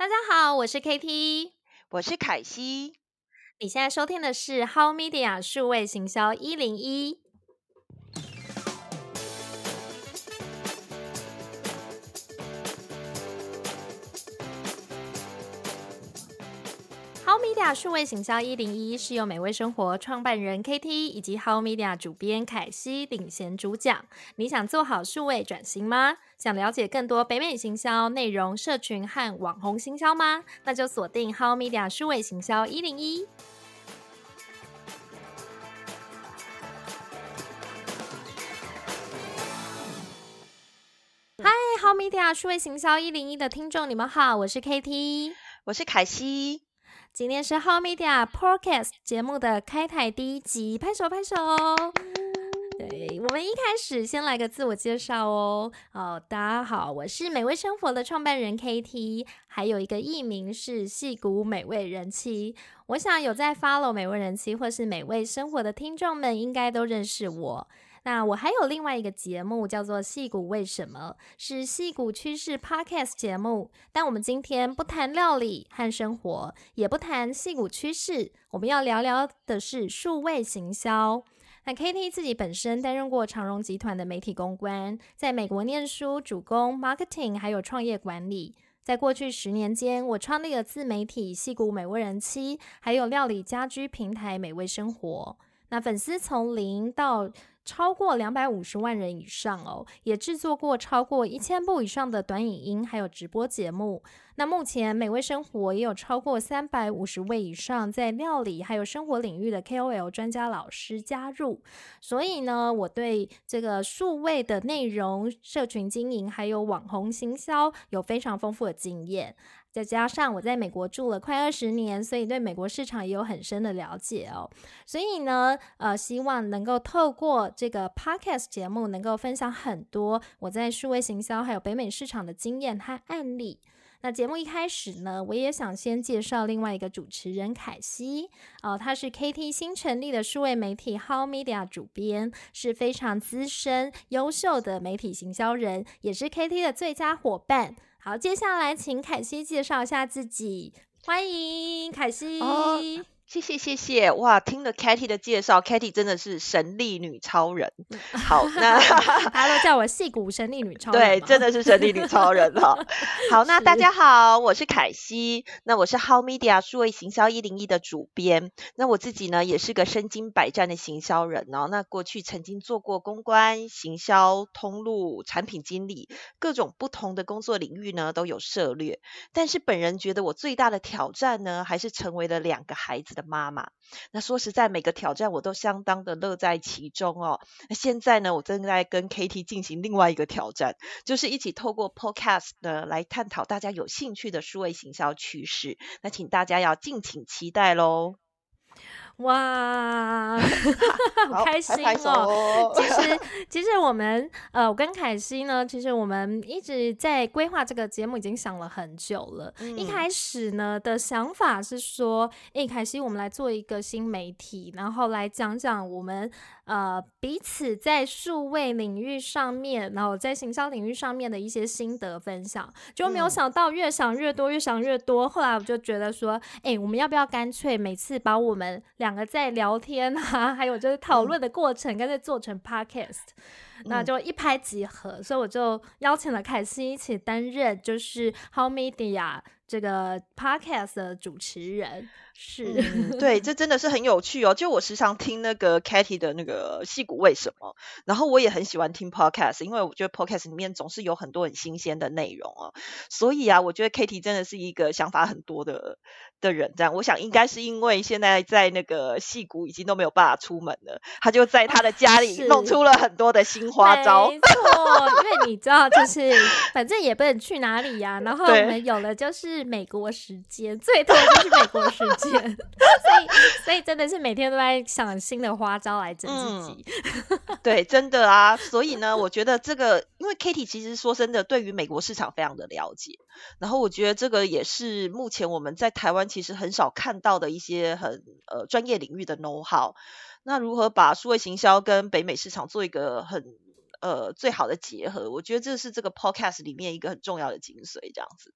大家好，我是 KT，我是凯西。你现在收听的是 How Media 数位行销一零一。Media 数位行销一零一是由美味生活创办人 KT 以及 How Media 主编凯西领衔主讲。你想做好数位转型吗？想了解更多北美行销内容、社群和网红行销吗？那就锁定 How Media 数位行销一零一。嗨，How Media 数位行销一零一的听众，你们好，我是 KT，我是凯西。今天是 How Media Podcast 节目的开台第一集，拍手拍手。对我们一开始先来个自我介绍哦。哦，大家好，我是美味生活的创办人 KT，还有一个艺名是戏骨美味人妻。我想有在 follow 美味人妻或是美味生活的听众们，应该都认识我。那我还有另外一个节目叫做《戏骨为什么》，是戏骨趋势 Podcast 节目。但我们今天不谈料理和生活，也不谈戏骨趋势，我们要聊聊的是数位行销。那 KT 自己本身担任过长荣集团的媒体公关，在美国念书，主攻 marketing 还有创业管理。在过去十年间，我创立了自媒体戏骨美味人妻，还有料理家居平台美味生活。那粉丝从零到超过两百五十万人以上哦，也制作过超过一千部以上的短影音，还有直播节目。那目前美味生活也有超过三百五十位以上在料理还有生活领域的 KOL 专家老师加入。所以呢，我对这个数位的内容、社群经营还有网红行销有非常丰富的经验。再加上我在美国住了快二十年，所以对美国市场也有很深的了解哦。所以呢，呃，希望能够透过这个 podcast 节目，能够分享很多我在数位行销还有北美市场的经验和案例。那节目一开始呢，我也想先介绍另外一个主持人凯西哦，他是 KT 新成立的数位媒体 How Media 主编，是非常资深优秀的媒体行销人，也是 KT 的最佳伙伴。好，接下来请凯西介绍一下自己，欢迎凯西。谢谢谢谢哇！听了 Katy 的介绍，Katy 真的是神力女超人。好，那大家都叫我戏骨神力女超人。对，真的是神力女超人哈。好，那大家好，我是凯西。那我是 How Media 数位行销一零一的主编。那我自己呢，也是个身经百战的行销人哦。那过去曾经做过公关、行销、通路、产品经理，各种不同的工作领域呢都有涉猎。但是本人觉得我最大的挑战呢，还是成为了两个孩子的。妈妈，那说实在，每个挑战我都相当的乐在其中哦。那现在呢，我正在跟 KT 进行另外一个挑战，就是一起透过 Podcast 呢来探讨大家有兴趣的数位行销趋势。那请大家要敬请期待喽。哇，好开心哦！其实，其实我们呃，我跟凯西呢，其实我们一直在规划这个节目，已经想了很久了。一开始呢的想法是说，哎，凯西，我们来做一个新媒体，然后来讲讲我们。呃，彼此在数位领域上面，然后在行销领域上面的一些心得分享，就没有想到越想越多，越想越多。后来我就觉得说，哎，我们要不要干脆每次把我们两个在聊天啊，还有就是讨论的过程，干脆做成 podcast，那就一拍即合。所以我就邀请了凯西一起担任，就是 How Media 这个 podcast 的主持人。是，对，这真的是很有趣哦。就我时常听那个 Katy 的那个戏骨为什么，然后我也很喜欢听 Podcast，因为我觉得 Podcast 里面总是有很多很新鲜的内容哦。所以啊，我觉得 Katy 真的是一个想法很多的的人。这样，我想应该是因为现在在那个戏骨已经都没有办法出门了，他就在他的家里弄出了很多的新花招。没错，因为你知道，就是反正也不能去哪里呀。然后我们有了就是美国时间，最多就是美国时间。所以，所以真的是每天都在想新的花招来整自己。对，真的啊。所以呢，我觉得这个，因为 Kitty 其实说真的，对于美国市场非常的了解。然后，我觉得这个也是目前我们在台湾其实很少看到的一些很呃专业领域的 know how。那如何把数位行销跟北美市场做一个很呃最好的结合？我觉得这是这个 podcast 里面一个很重要的精髓，这样子。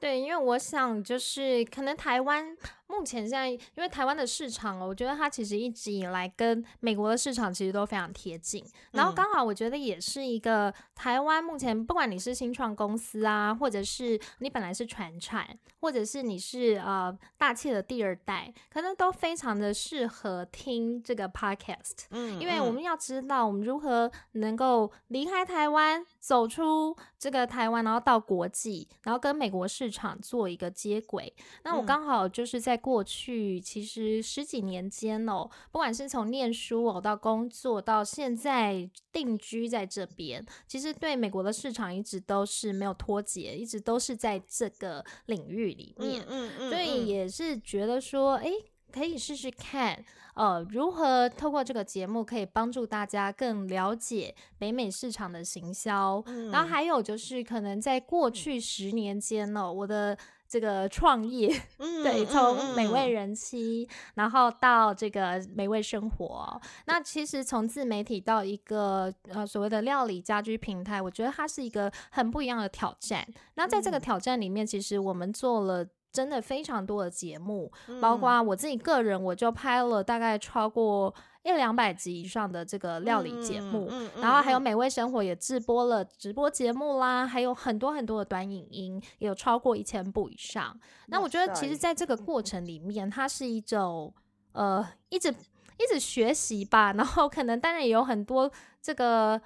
对，因为我想就是可能台湾。目前现在，因为台湾的市场哦，我觉得它其实一直以来跟美国的市场其实都非常贴近。然后刚好我觉得也是一个台湾目前，不管你是新创公司啊，或者是你本来是传产，或者是你是呃大气的第二代，可能都非常的适合听这个 podcast。嗯，因为我们要知道我们如何能够离开台湾，走出这个台湾，然后到国际，然后跟美国市场做一个接轨。那我刚好就是在。过去其实十几年间哦，不管是从念书哦到工作到现在定居在这边，其实对美国的市场一直都是没有脱节，一直都是在这个领域里面。嗯嗯，所以也是觉得说，哎，可以试试看，呃，如何透过这个节目可以帮助大家更了解北美市场的行销。然后还有就是可能在过去十年间呢，我的。这个创业，对，从美味人妻，然后到这个美味生活，那其实从自媒体到一个呃所谓的料理家居平台，我觉得它是一个很不一样的挑战。那在这个挑战里面，其实我们做了真的非常多的节目，包括我自己个人，我就拍了大概超过。一两百集以上的这个料理节目，然后还有美味生活也直播了直播节目啦，还有很多很多的短影音，有超过一千部以上。那我觉得，其实在这个过程里面，它是一种呃，一直一直学习吧，然后可能当然也有很多这个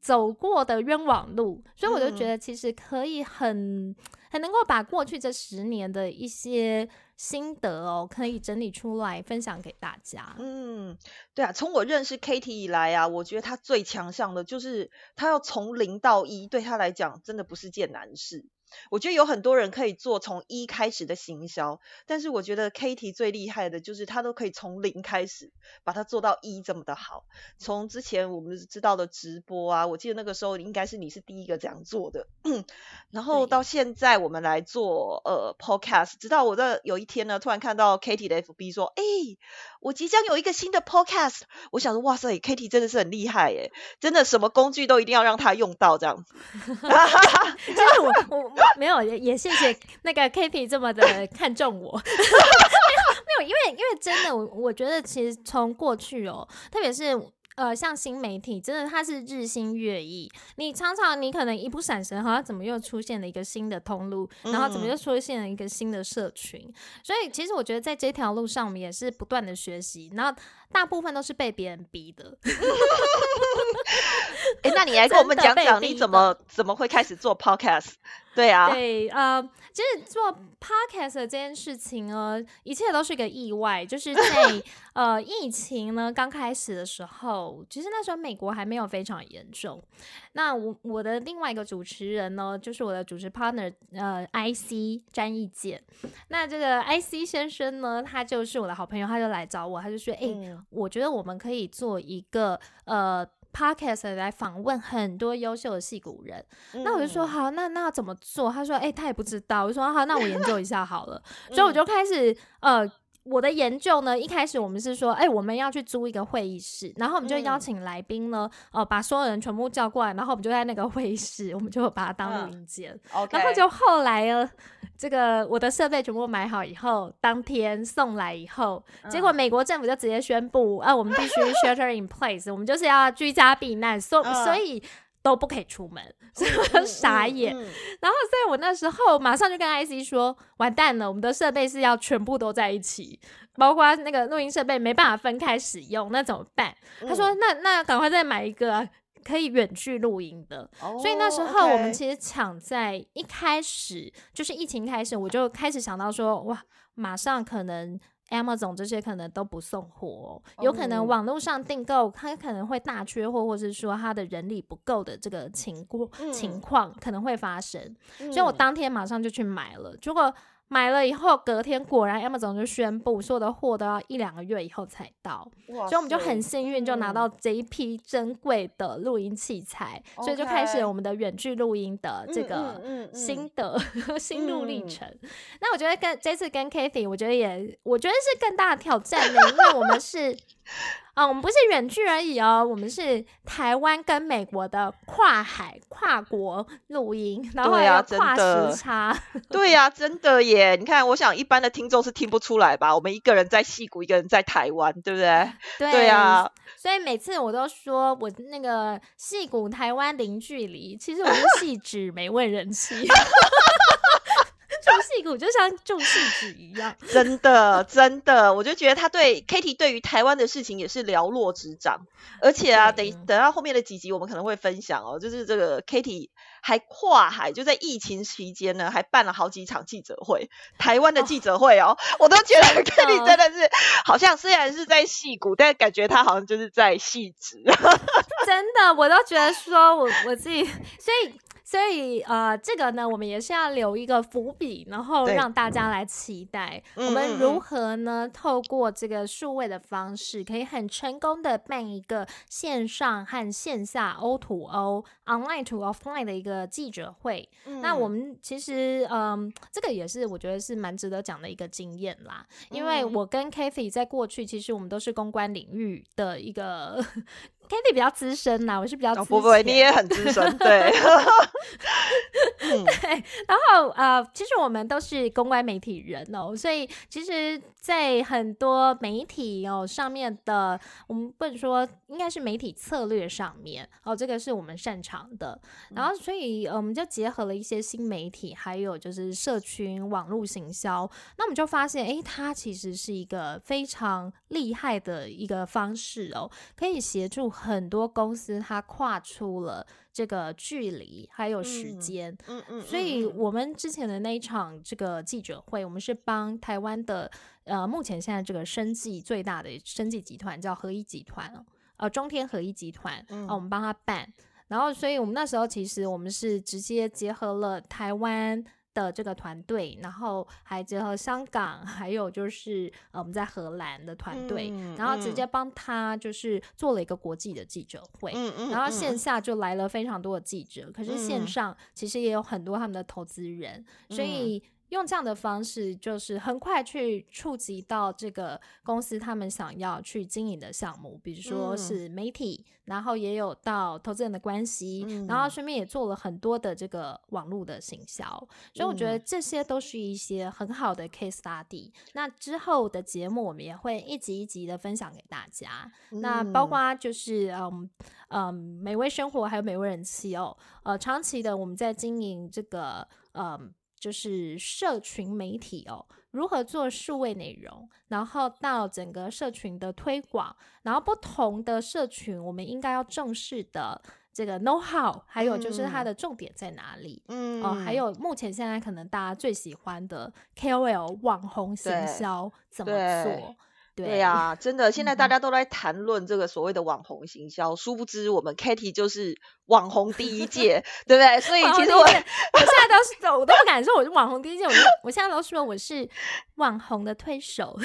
走过的冤枉路，所以我就觉得其实可以很很能够把过去这十年的一些。心得哦，可以整理出来分享给大家。嗯，对啊，从我认识 Katie 以来啊，我觉得她最强项的就是她要从零到一，对她来讲真的不是件难事。我觉得有很多人可以做从一开始的行销，但是我觉得 Katie 最厉害的就是她都可以从零开始把它做到一这么的好。从之前我们知道的直播啊，我记得那个时候应该是你是第一个这样做的，然后到现在我们来做呃 Podcast，直到我在有一天呢，突然看到 Katie 的 FB 说，哎，我即将有一个新的 Podcast，我想说，哇塞，Katie 真的是很厉害耶，真的什么工具都一定要让他用到这样子。真的我我。没有，也也谢谢 那个 Kitty 这么的 看重我。没有，因为因为真的，我我觉得其实从过去哦，特别是。呃，像新媒体，真的它是日新月异。你常常你可能一不闪神，好像怎么又出现了一个新的通路，然后怎么又出现了一个新的社群。所以其实我觉得在这条路上，我们也是不断的学习，然后大部分都是被别人逼的。哎，那你来跟我们讲讲，你怎么怎么会开始做 podcast？对啊，对，呃，其实做 podcast 这件事情呢，一切都是一个意外，就是在 呃疫情呢刚开始的时候，其实那时候美国还没有非常严重。那我我的另外一个主持人呢，就是我的主持 partner，呃，IC 詹义健。那这个 IC 先生呢，他就是我的好朋友，他就来找我，他就说，哎，我觉得我们可以做一个呃。Podcast 来访问很多优秀的戏骨人，那我就说好，那那怎么做？他说，哎，他也不知道。我说好，那我研究一下好了。所以我就开始，呃，我的研究呢，一开始我们是说，哎，我们要去租一个会议室，然后我们就邀请来宾呢，呃，把所有人全部叫过来，然后我们就在那个会议室，我们就把它当录音间。然后就后来呢。这个我的设备全部买好以后，当天送来以后，结果美国政府就直接宣布，啊，我们必须 shelter in place，我们就是要居家避难，所所以都不可以出门，所以我就傻眼。然后，所以我那时候马上就跟 IC 说，完蛋了，我们的设备是要全部都在一起，包括那个录音设备没办法分开使用，那怎么办？他说，那那赶快再买一个。可以远距录音的，所以那时候我们其实抢在一开始，就是疫情开始，我就开始想到说，哇，马上可能 Amazon 这些可能都不送货，有可能网络上订购它可能会大缺货，或者是说它的人力不够的这个情况情况可能会发生，所以我当天马上就去买了，结果。买了以后，隔天果然 Amazon 就宣布，所有的货都要一两个月以后才到，所以我们就很幸运，就拿到这一批珍贵的录音器材，所以就开始我们的远距录音的这个心得、心路历程。那我觉得跟这次跟 Kathy，我觉得也，我觉得是更大的挑战呢，因为我们是啊，我们不是远距而已哦，我们是台湾跟美国的跨海跨国录音，然后还有跨时差。对呀，真的耶！你看，我想一般的听众是听不出来吧？我们一个人在戏谷，一个人在台湾，对不对？对呀。所以每次我都说我那个戏谷台湾零距离，其实我是戏 指没问人气。重戏骨就像重戏子一样，真的真的，我就觉得他对 Kitty 对于台湾的事情也是了落指掌，而且啊，等等到后面的几集我们可能会分享哦，就是这个 Kitty 还跨海，就在疫情期间呢，还办了好几场记者会，台湾的记者会哦，我都觉得 Kitty 真的是好像虽然是在戏骨，但感觉他好像就是在戏子，真的，我都觉得说我我自己，所以。所以呃，这个呢，我们也是要留一个伏笔，然后让大家来期待。我们如何呢，透过这个数位的方式，可以很成功的办一个线上和线下 O to O online to offline 的一个记者会。那我们其实嗯，这个也是我觉得是蛮值得讲的一个经验啦，因为我跟 Kathy 在过去其实我们都是公关领域的一个。Kitty 比较资深呐，我是比较不不，你也很资深，对。对，然后呃，其实我们都是公关媒体人哦，所以其实，在很多媒体哦上面的，我们不能说应该是媒体策略上面哦，这个是我们擅长的。然后，所以我们就结合了一些新媒体，还有就是社群网络行销，那我们就发现，哎，它其实是一个非常厉害的一个方式哦，可以协助。很多公司它跨出了这个距离，还有时间，嗯。嗯，所以我们之前的那一场这个记者会，我们是帮台湾的呃，目前现在这个生计最大的生计集团叫合一集团呃，中天合一集团啊，我们帮他办，然后，所以我们那时候其实我们是直接结合了台湾。的这个团队，然后还结合香港，还有就是呃我们在荷兰的团队，然后直接帮他就是做了一个国际的记者会，然后线下就来了非常多的记者，可是线上其实也有很多他们的投资人，所以。用这样的方式，就是很快去触及到这个公司他们想要去经营的项目，比如说是媒体，然后也有到投资人的关系，然后顺便也做了很多的这个网络的行销，所以我觉得这些都是一些很好的 case study。那之后的节目我们也会一集一集的分享给大家，那包括就是嗯嗯美味生活还有美味人气哦，呃长期的我们在经营这个嗯。就是社群媒体哦，如何做数位内容，然后到整个社群的推广，然后不同的社群，我们应该要正视的这个 know how，还有就是它的重点在哪里？嗯，哦，还有目前现在可能大家最喜欢的 KOL 网红行销怎么做？对呀，真的，现在大家都在谈论这个所谓的网红行销，殊不知我们 Katy 就是网红第一届，对不对？所以其实我我现在都是，我都不敢说我是网红第一届，我我现在都说我是网红的推手，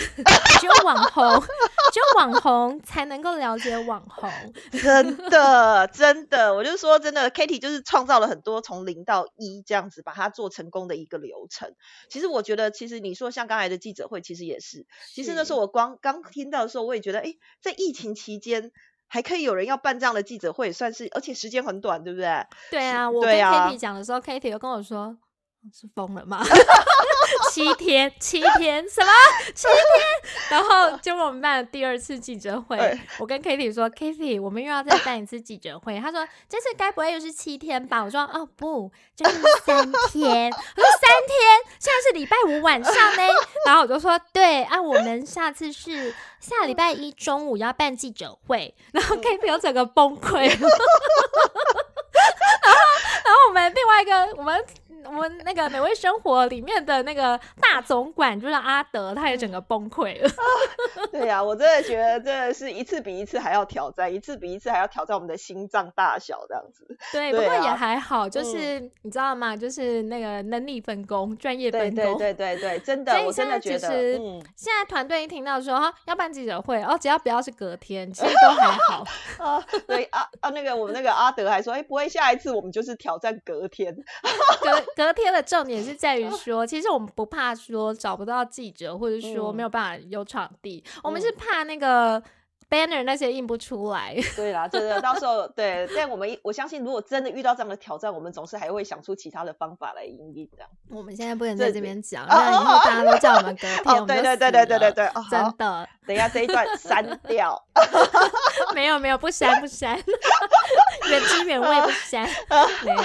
只有网红，只有网红才能够了解网红，真的，真的，我就说真的，Katy 就是创造了很多从零到一这样子把它做成功的一个流程。其实我觉得，其实你说像刚才的记者会，其实也是，其实那时候我光。刚听到的时候，我也觉得，哎，在疫情期间还可以有人要办这样的记者会，算是，而且时间很短，对不对？对啊，我跟 Kitty 讲的时候，Kitty 又跟我说。是疯了吗？七天，七天，什么七天？然后结果我们办了第二次记者会，我跟 Kitty 说：“Kitty，我们又要再办一次记者会。”他说：“这次该不会又是七天吧？”我说：“哦，不，就是三天。”我说：“三天，现在是礼拜五晚上呢。”然后我就说：“对啊，我们下次是下礼拜一中午要办记者会。”然后 Kitty 又整个崩溃。然后，然后我们另外一个我们。我们那个美味生活里面的那个大总管就是阿德，他也整个崩溃了。对呀，我真的觉得真的是一次比一次还要挑战，一次比一次还要挑战我们的心脏大小这样子。对，不过也还好，就是你知道吗？就是那个能力分工、专业分工。对对对对对，真的，我真的觉得，现在团队一听到说哈要办记者会，哦，只要不要是隔天，其实都还好。啊，对啊啊，那个我们那个阿德还说，哎，不会下一次我们就是挑战隔天。隔隔天的重点是在于说，其实我们不怕说找不到记者，或者说没有办法有场地，我们是怕那个 banner 那些印不出来。对啦，真的，到时候对，但我们我相信，如果真的遇到这样的挑战，我们总是还会想出其他的方法来应对。这样，我们现在不能在这边讲，那以后大家都叫我们隔天，对对对对对对对，真的。等一下这一段删掉。没有没有，不删不删，原汁原味不删，没有。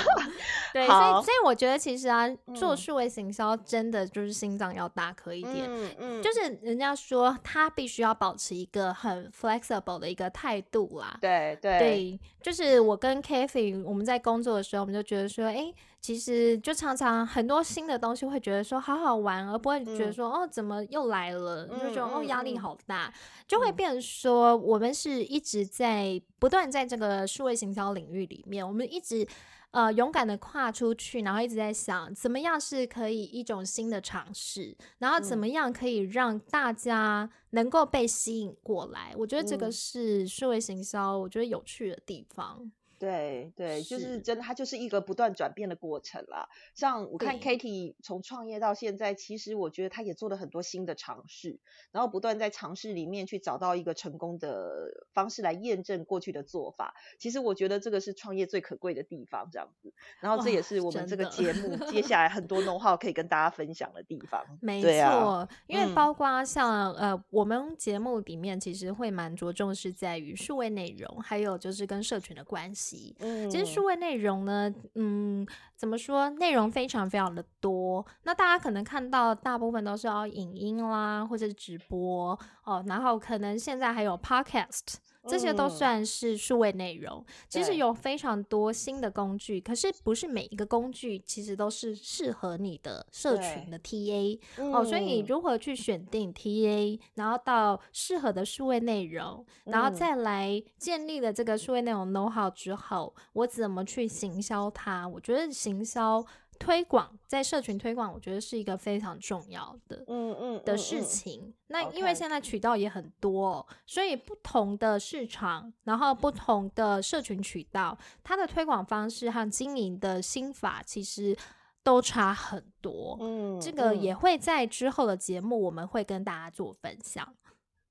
对，所以所以我觉得其实啊，做数位行销真的就是心脏要大颗一点，嗯嗯，就是人家说他必须要保持一个很 flexible 的一个态度啦。对对对，就是我跟 Kathy 我们在工作的时候，我们就觉得说，哎，其实就常常很多新的东西会觉得说好好玩，而不会觉得说哦怎么又来了，就觉得哦压力好大，就会变成说我们是一直在不断在这个数位行销领域里面，我们一直。呃，勇敢的跨出去，然后一直在想，怎么样是可以一种新的尝试，然后怎么样可以让大家能够被吸引过来？我觉得这个是数位行销，我觉得有趣的地方。对对，就是真的，它就是一个不断转变的过程啦。像我看 Katie 从创业到现在，其实我觉得他也做了很多新的尝试，然后不断在尝试里面去找到一个成功的方式来验证过去的做法。其实我觉得这个是创业最可贵的地方，这样子。然后这也是我们这个节目接下来很多 know how 可以跟大家分享的地方。没错，因为包括像呃，我们节目里面其实会蛮着重是在于数位内容，还有就是跟社群的关系。嗯，其实数位内容呢，嗯，怎么说？内容非常非常的多。那大家可能看到大部分都是要影音啦，或者是直播哦，然后可能现在还有 podcast。这些都算是数位内容，其实有非常多新的工具，可是不是每一个工具其实都是适合你的社群的 TA 哦，所以你如何去选定 TA，然后到适合的数位内容，然后再来建立了这个数位内容 know how 之后，我怎么去行销它？我觉得行销。推广在社群推广，我觉得是一个非常重要的，嗯嗯的事情。那因为现在渠道也很多，所以不同的市场，然后不同的社群渠道，它的推广方式和经营的心法其实都差很多。嗯，这个也会在之后的节目我们会跟大家做分享。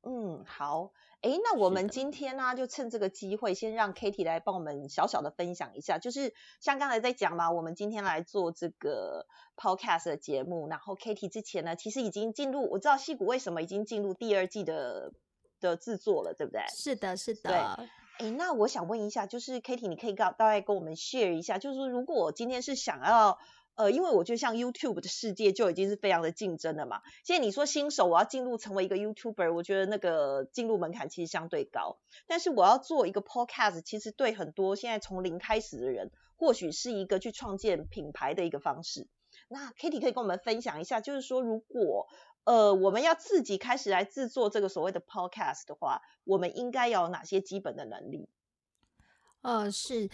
嗯，好。哎，那我们今天呢，就趁这个机会，先让 Kitty 来帮我们小小的分享一下，就是像刚才在讲嘛，我们今天来做这个 Podcast 的节目，然后 Kitty 之前呢，其实已经进入，我知道戏骨为什么已经进入第二季的的制作了，对不对？是的，是的。对。哎，那我想问一下，就是 Kitty，你可以告大概跟我们 share 一下，就是如果今天是想要。呃，因为我觉得像 YouTube 的世界就已经是非常的竞争了嘛。现在你说新手我要进入成为一个 YouTuber，我觉得那个进入门槛其实相对高。但是我要做一个 Podcast，其实对很多现在从零开始的人，或许是一个去创建品牌的一个方式。那 Kitty 可以跟我们分享一下，就是说如果呃我们要自己开始来制作这个所谓的 Podcast 的话，我们应该要有哪些基本的能力？呃，是。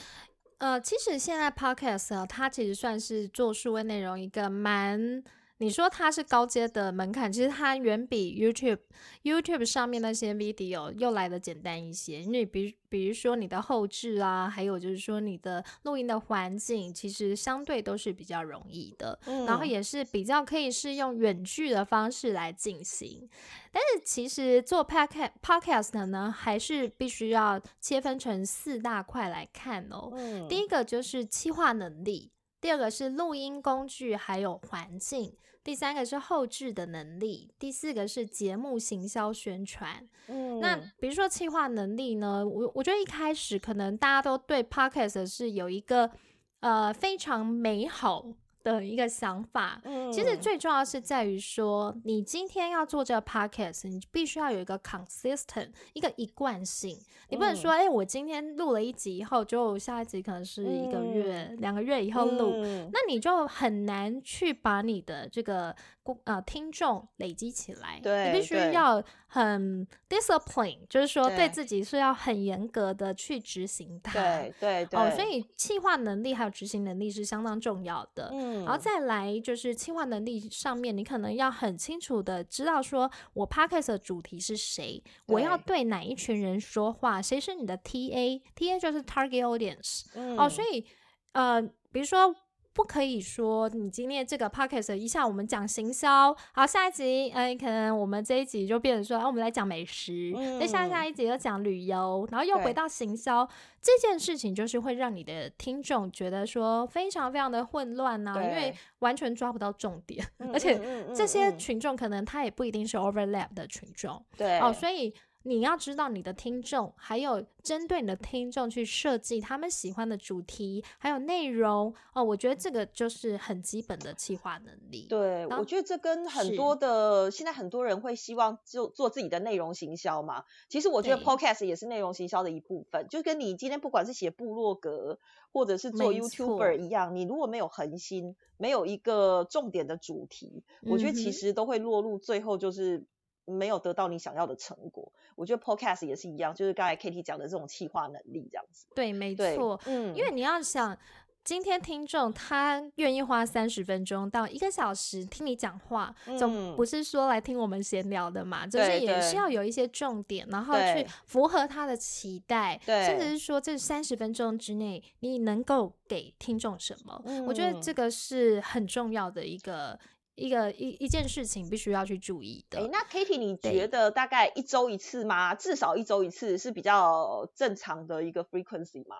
呃，其实现在 podcast 它其实算是做数位内容一个蛮。你说它是高阶的门槛，其实它远比 YouTube YouTube 上面那些 video 又来的简单一些。因为比比如说你的后置啊，还有就是说你的录音的环境，其实相对都是比较容易的，然后也是比较可以是用远距的方式来进行。但是其实做 podcast podcast 呢，还是必须要切分成四大块来看哦。第一个就是企划能力。第二个是录音工具，还有环境；第三个是后置的能力；第四个是节目行销宣传。嗯，那比如说企划能力呢？我我觉得一开始可能大家都对 podcast 是有一个呃非常美好。的一个想法，其实最重要是在于说，你今天要做这个 podcast，你必须要有一个 consistent，一个一贯性。你不能说，哎，我今天录了一集以后，就下一集可能是一个月、两个月以后录，那你就很难去把你的这个呃听众累积起来。对，你必须要很 discipline，就是说对自己是要很严格的去执行它。对对对。哦，所以企划能力还有执行能力是相当重要的。嗯。然后再来就是企划能力上面，你可能要很清楚的知道说，我 podcast 的主题是谁，我要对哪一群人说话，谁是你的 TA，TA 就是 target audience。哦，所以呃，比如说不可以说你今天这个 podcast 一下我们讲行销，好，下一集，哎，可能我们这一集就变成说，啊，我们来讲美食，那下下一集又讲旅游，然后又回到行销，这件事情就是会让你的听众觉得说非常非常的混乱呐，因为完全抓不到重点，而且这些群众可能他也不一定是 overlap 的群众，对，哦，所以。你要知道你的听众，还有针对你的听众去设计他们喜欢的主题，还有内容哦。我觉得这个就是很基本的企划能力。对，我觉得这跟很多的现在很多人会希望就做自己的内容行销嘛。其实我觉得 Podcast 也是内容行销的一部分，就跟你今天不管是写部落格或者是做 YouTuber 一样，你如果没有恒心，没有一个重点的主题，我觉得其实都会落入最后就是。没有得到你想要的成果，我觉得 podcast 也是一样，就是刚才 Kitty 讲的这种企划能力这样子。对，没错，嗯，因为你要想，今天听众他愿意花三十分钟到一个小时听你讲话，总不是说来听我们闲聊的嘛，就是也是要有一些重点，然后去符合他的期待，甚至是说这三十分钟之内你能够给听众什么，我觉得这。个是很重要的一个。一个一一件事情必须要去注意的。哎，那 Kitty，你觉得大概一周一次吗？至少一周一次是比较正常的一个 frequency 吗？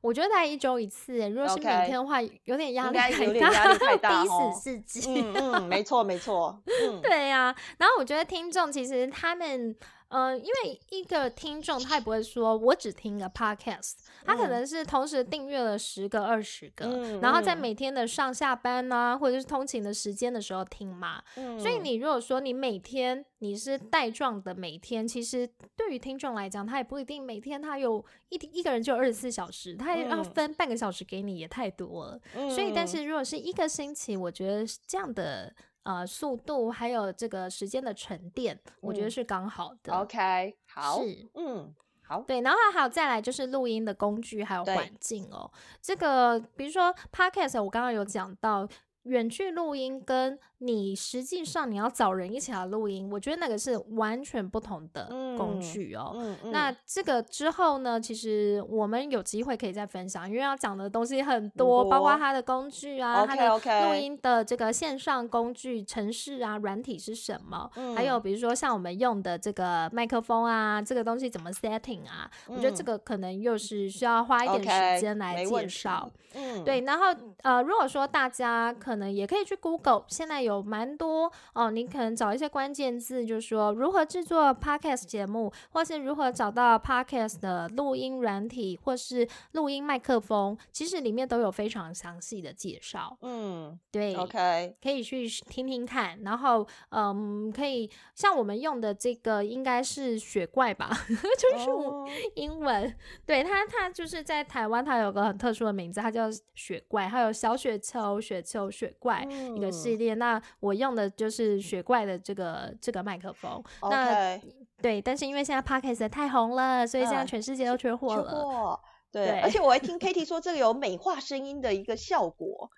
我觉得大概一周一次。如果是每天的话，有点压力太大，有点压力太大，逼死自己。嗯嗯，没错没错。嗯，对呀。然后我觉得听众其实他们。嗯，因为一个听众他也不会说我只听个 podcast，他可能是同时订阅了十个、二十个，然后在每天的上下班啊，或者是通勤的时间的时候听嘛。所以你如果说你每天你是带状的，每天其实对于听众来讲，他也不一定每天他有一一个人就二十四小时，他要分半个小时给你也太多了。所以，但是如果是一个星期，我觉得这样的。呃，速度还有这个时间的沉淀，我觉得是刚好的。OK，好，是，嗯，好，对，然后还有再来就是录音的工具还有环境哦。这个比如说 Podcast，我刚刚有讲到。远距录音跟你实际上你要找人一起来录音，我觉得那个是完全不同的工具哦。那这个之后呢，其实我们有机会可以再分享，因为要讲的东西很多，包括它的工具。啊，它的录音的这个线上工具、程式啊、软体是什么，还有比如说像我们用的这个麦克风啊，这个东西怎么 setting 啊，我觉得这个可能又是需要花一点时间来介绍。嗯，对，然后呃，如果说大家可能也可以去 Google，现在有蛮多哦，你可能找一些关键字，就是说如何制作 Podcast 节目，或是如何找到 Podcast 的录音软体，或是录音麦克风，其实里面都有非常详细的介绍。嗯，对，OK，可以去听听看。然后，嗯，可以像我们用的这个应该是雪怪吧，就是英文，对它，它就是在台湾，它有个很特殊的名字，它叫。叫雪怪，还有小雪球、雪球、雪怪一个系列。那我用的就是雪怪的这个这个麦克风。那对，但是因为现在 Podcast 太红了，所以现在全世界都缺货了。对，而且我还听 Kitty 说，这个有美化声音的一个效果。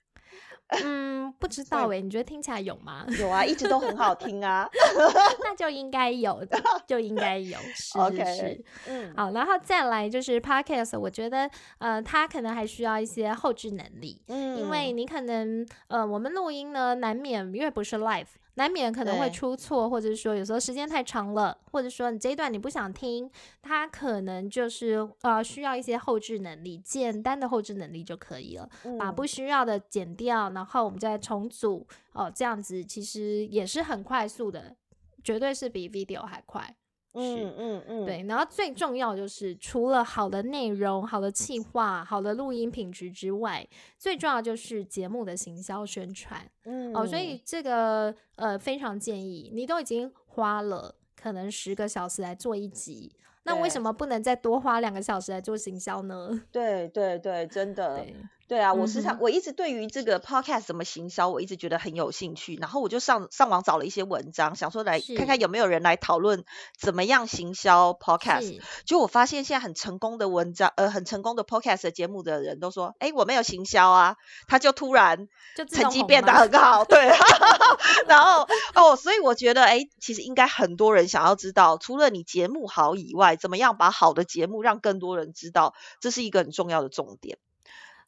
嗯，不知道哎，你觉得听起来有吗？有啊，一直都很好听啊。那就应该有的，就应该有。是是，嗯，好，然后再来就是 podcast，我觉得呃，它可能还需要一些后置能力，嗯，因为你可能呃，我们录音呢，难免因为不是 live。难免可能会出错，或者是说有时候时间太长了，或者说你这一段你不想听，它可能就是呃需要一些后置能力，简单的后置能力就可以了，把不需要的剪掉，然后我们再重组。哦，这样子其实也是很快速的，绝对是比 video 还快。嗯嗯嗯，对，然后最重要就是除了好的内容、好的企划、好的录音品质之外，最重要就是节目的行销宣传。嗯，哦，所以这个呃非常建议，你都已经花了可能十个小时来做一集，那为什么不能再多花两个小时来做行销呢？对对对，真的。对啊，我时常我一直对于这个 podcast 怎么行销，我一直觉得很有兴趣。然后我就上上网找了一些文章，想说来看看有没有人来讨论怎么样行销 podcast。就我发现现在很成功的文章，呃，很成功的 podcast 节目的人都说，哎，我没有行销啊，他就突然就成绩变得很好。对，然后哦，所以我觉得，哎，其实应该很多人想要知道，除了你节目好以外，怎么样把好的节目让更多人知道，这是一个很重要的重点。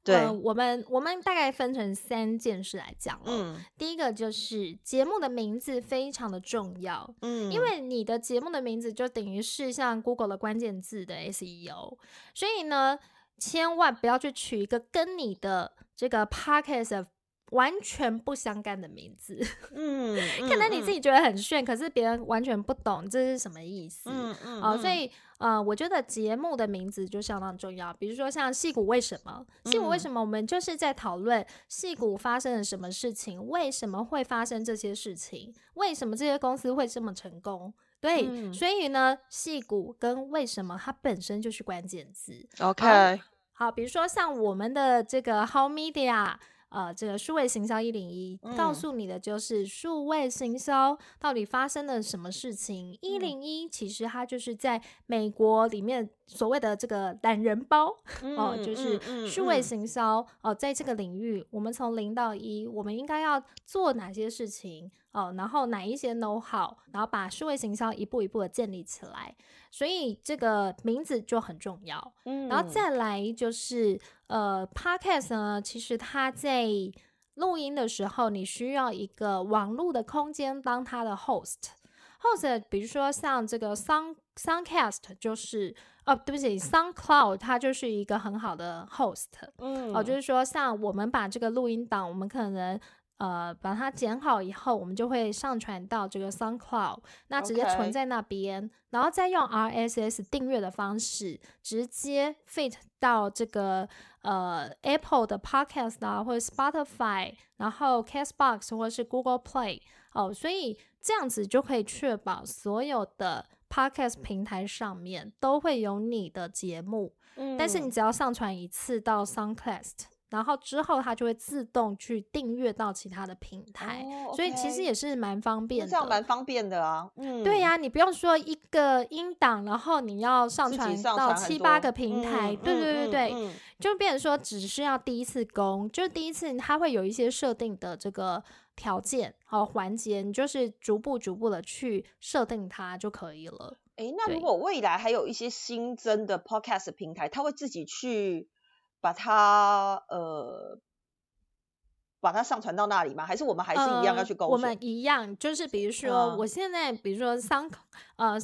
对。呃我们我们大概分成三件事来讲哦。嗯。第一个就是节目的名字非常的重要，嗯，因为你的节目的名字就等于是像 Google 的关键字的 SEO，所以呢，千万不要去取一个跟你的这个 Podcast 完全不相干的名字，嗯，可能你自己己觉得很炫，可是别人完全不懂这是什么意思。嗯嗯哦，所以呃，我觉得节目的名字就相当重要。比如说像戏骨为什么？戏骨为嗯什么？我们就是在讨论戏骨发生了什么事情，为什么会发生这些事情，为什么这些公司会这么成功？对，嗯所以呢，戏骨跟为什么它本身就是关键字。OK，好，比如说像我们的这个 How Media。呃，这个数位行销一零一告嗯诉你的就是数位行销到底发生了什么事情。一嗯零一其实它就是在美国里面所谓的这个懒人包 哦，嗯就是嗯数位嗯行销哦，在这个领域，我们从零到一，我们应该要做哪些事情哦，然后哪一些 know how，然后把数位行销一步一步的建立起来。所以这个名字就很重要。嗯然后再来就是呃，podcast 呢，其实它在录音的时候，你需要一个网络的空间当它的 host。host 比如说像这个 Sound Soundcast 就是哦，对不起，SoundCloud 它就是一个很好的 host。嗯哦，就是说像我们把这个录音档，我们可能。呃，把它剪好以后，我们就会上传到这个 SoundCloud，那直接存在那边然后再用 RSS 订阅的方式，直接 fit 到这个呃 Apple 的 Podcast 啊，或者 Spotify，然后 Castbox 或者是 Google Play 哦，所以这样子就可以确保所有的 Podcast 平台上面都会有你的节目，但是你嗯只要上传一次到 SoundCloud。然后之后它就会自动去订阅到其他的平台，哦所以其实也是蛮方便的。这样蛮方便的啊。嗯，对呀、你不用说一个音档，然后你要上传到七八个平台，嗯对对对嗯对，嗯嗯就变成说只是要第一次攻，就第一次它会有一些设定的这个条件和环节，你就是逐步逐步的去设定它就可以了。诶，那如果未来还有一些新增的 podcast 平台，它会自己去把它呃把它上传到那里吗？还是我们还是一样要呃去勾选？我们一样，就是比如说，嗯我现在比如说 Sound 呃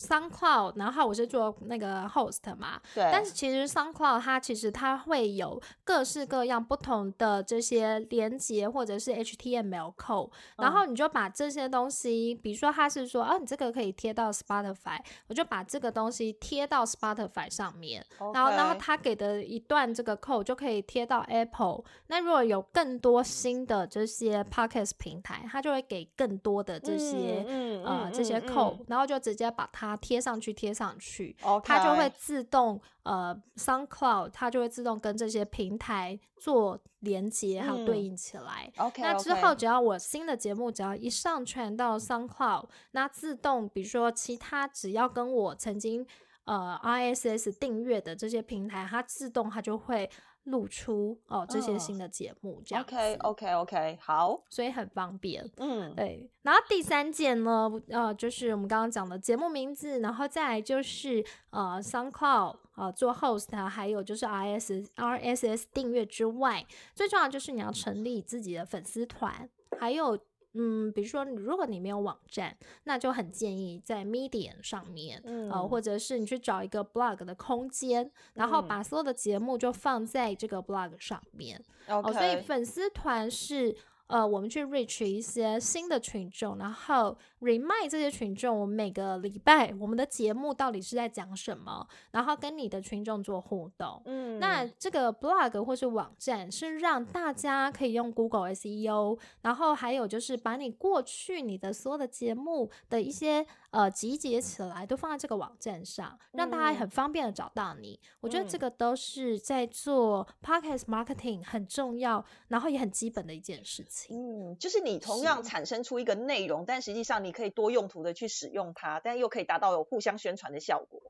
SoundCloud，然后我是做那个 host 嘛，对，但是其实 SoundCloud 它其实它会有各式各样不同的这些连接或者是 HTML code，、然嗯。后你就把这些东西，比如说它是说，啊，你这个可以贴到 Spotify，我就把这个东西贴到 Spotify 上面，然后然后它给的一段这个 code 就可以贴到 Apple。那如果有更多新的这些 Podcast 平台，它就会给更多的这些、嗯呃这些 code，、然后就直接把它贴上去，贴上去。它就会自动呃，SoundCloud 它就会自动跟这些平台做连接，还有对嗯应起来。OK，那之后，只要我新的节目只要一上传到 SoundCloud，那自动比如说其他只要跟我曾经呃 ISS 订阅的这些平台，它自动它就会露出哦这些嗯新的节目这样子 OK OK OK 好，所以很方便。嗯对，然后第三件呢，呃，就是我们刚刚讲的节目名字，然后再来就是呃，SoundCloud 呃做 host，啊还有就是 RS RSS 订阅之外，最重要就是你要成立自己的粉丝团，还有。嗯，比如说，如果你没有网站，那就很建议在 Medium 上面，呃，嗯。或者是你去找一个 blog 的空间，然后嗯。把所有的节目就放在这个 blog 上面。哦，所以粉丝团是呃，我们去 reach 一些新的群众，然后 remind 这些群众，我们每个礼拜我们的节目到底是在讲什么，然后跟你的群众做互动。嗯那这个 blog 或是网站是让大家可以用 Google SEO，然后还有就是把你过去你的所有的节目的一些呃集结起来，都放在这个网站上，让大家嗯很方便的找到你。我觉得这嗯个都是在做 podcast marketing 很重要，然后也很基本的一件事情。嗯，就是你同样产生出一个内容，但实际上你可以多用途的去使用它，但又可以达到有互相宣传的效果。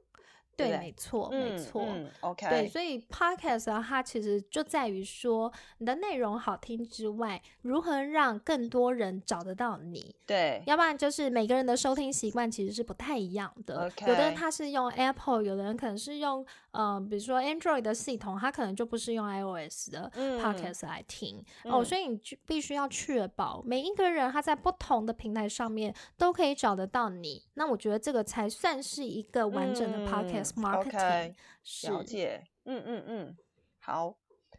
对对，对没错，没嗯错。嗯，OK，对，所以 podcast 啊，它其实就在于说你的内容好听之外，如何让更多人找得到你。对要不然就是每个人的收听习惯其实是不太一样的。有的人他是用 Apple，有的人可能是用呃，比如说 Android 的系统，它可能就不是用 iOS 的 Podcast 来听。哦，所以你就必须要确保每一个人他在不同的平台上面都可以找得到你。那我觉得这个才算是一个完整的 Podcast marketing。了解，嗯嗯嗯，好，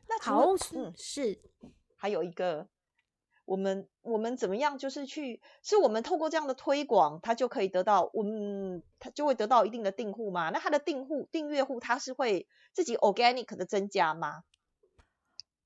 那好，嗯。是，还有一个。我们我们怎么样？就是去，是我们透过这样的推广，他就可以得到，我们他就会得到一定的订户嘛？那他的订户订阅户，他是会自己 organic 的增加吗？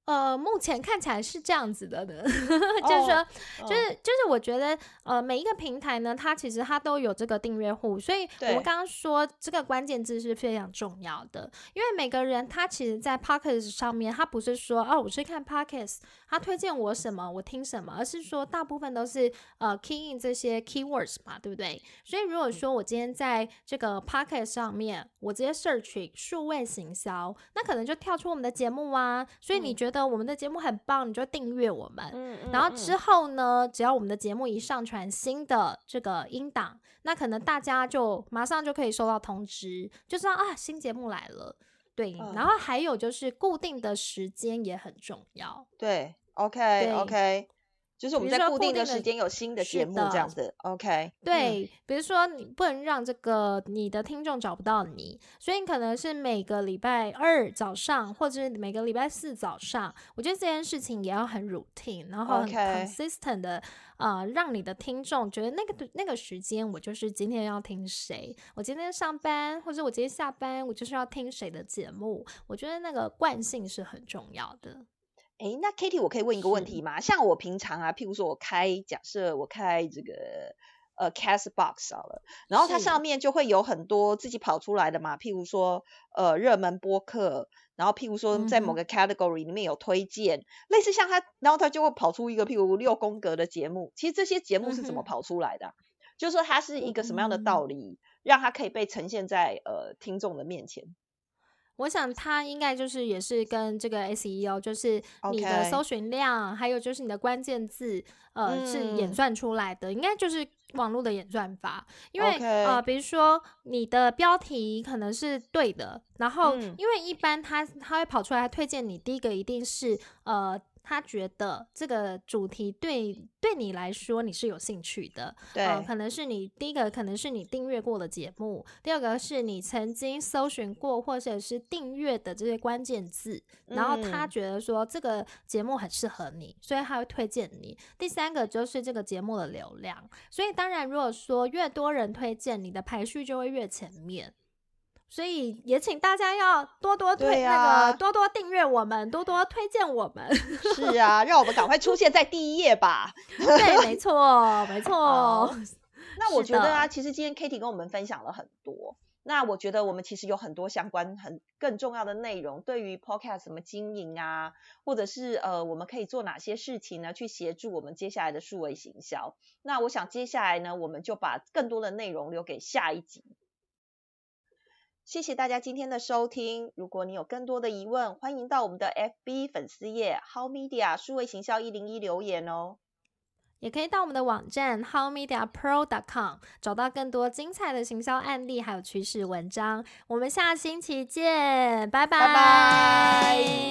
呃，目前看起来是这样子的的，就是说，就是就是，我觉得，呃，每一个平台呢，它其实它都有这个订阅户，所以我们刚刚说这个关键字是非常重要的，因为每个人他其实，在 p o c k e t 上面，他不是说哦，我是看 p o c k e t 他推荐我什么，我听什么，而是说大部分都是呃 key in 这些 keywords 嘛，对不对？所以如果说我今天在这个 p o c k e t 上面，我直接 search 数位行销，那可能就跳出我们的节目啊，所以你觉得？的我们的节目很棒，你就订阅我们。嗯然后之后呢，只要我们的节目一上传新的这个音档，那可能大家就马上就可以收到通知，就知道啊新节目来了。对，然后还有就是固定的时间也很重要。对，OK OK。就是我们在固定的时间有新的节目这样子，OK？对，比如说你不能让这个你的听众找不到你，所以你可能是每个礼拜二早上，或者是每个礼拜四早上，我觉得这件事情也要很 routine，然后很 consistent 的啊，让你的听众觉得那个那个时间我就是今天要听谁，我今天上班或者我今天下班，我就是要听谁的节目，我觉得那个惯性是很重要的。哎，那 Kitty，我可以问一个问题吗？像我平常啊，譬如说我开，假设我开这个呃 Castbox 好了，然后它上面就会有很多自己跑出来的嘛，譬如说呃热门播客，然后譬如说在某个 category 里面有推荐，类似像它，然后它就会跑出一个譬如六宫格的节目。其实这些节目是怎么跑出来的？就是说它是一个什么样的道理，让它可以被呈现在呃听众的面前？我想它应该就是也是跟这个 SEO，就是你的搜寻量，还有就是你的关键字，呃，是演算出来的，应该就是网络的演算法。因为呃，比如说你的标题可能是对的，然后因为一般它它会跑出来推荐你，第一个一定是呃。他觉得这个主题对对你来说你是有兴趣的，对，可能是你第一个可能是你订阅过的节目，第二个是你曾经搜寻过或者是订阅的这些关键字，然后他觉得说这个节目很适合你，所以他会推荐你。第三个就是这个节目的流量，所以当然如果说越多人推荐，你的排序就会越前面。所以也请大家要多多推那个，多多订阅我们，多多推荐我们。是啊，让我们赶快出现在第一页吧。对，没错，没错。那我觉得啊，其实今天 Kitty 跟我们分享了很多。那我觉得我们其实有很多相关很更重要的内容，对于 Podcast 什么经营啊，或者是呃，我们可以做哪些事情呢？去协助我们接下来的数位行销。那我想接下来呢，我们就把更多的内容留给下一集。谢谢大家今天的收听。如果你有更多的疑问，欢迎到我们的 FB 粉丝页 How Media 数位行销一零一留言哦。也可以到我们的网站 howmediapro.com 找到更多精彩的行销案例还有趋势文章。我们下星期见，拜拜。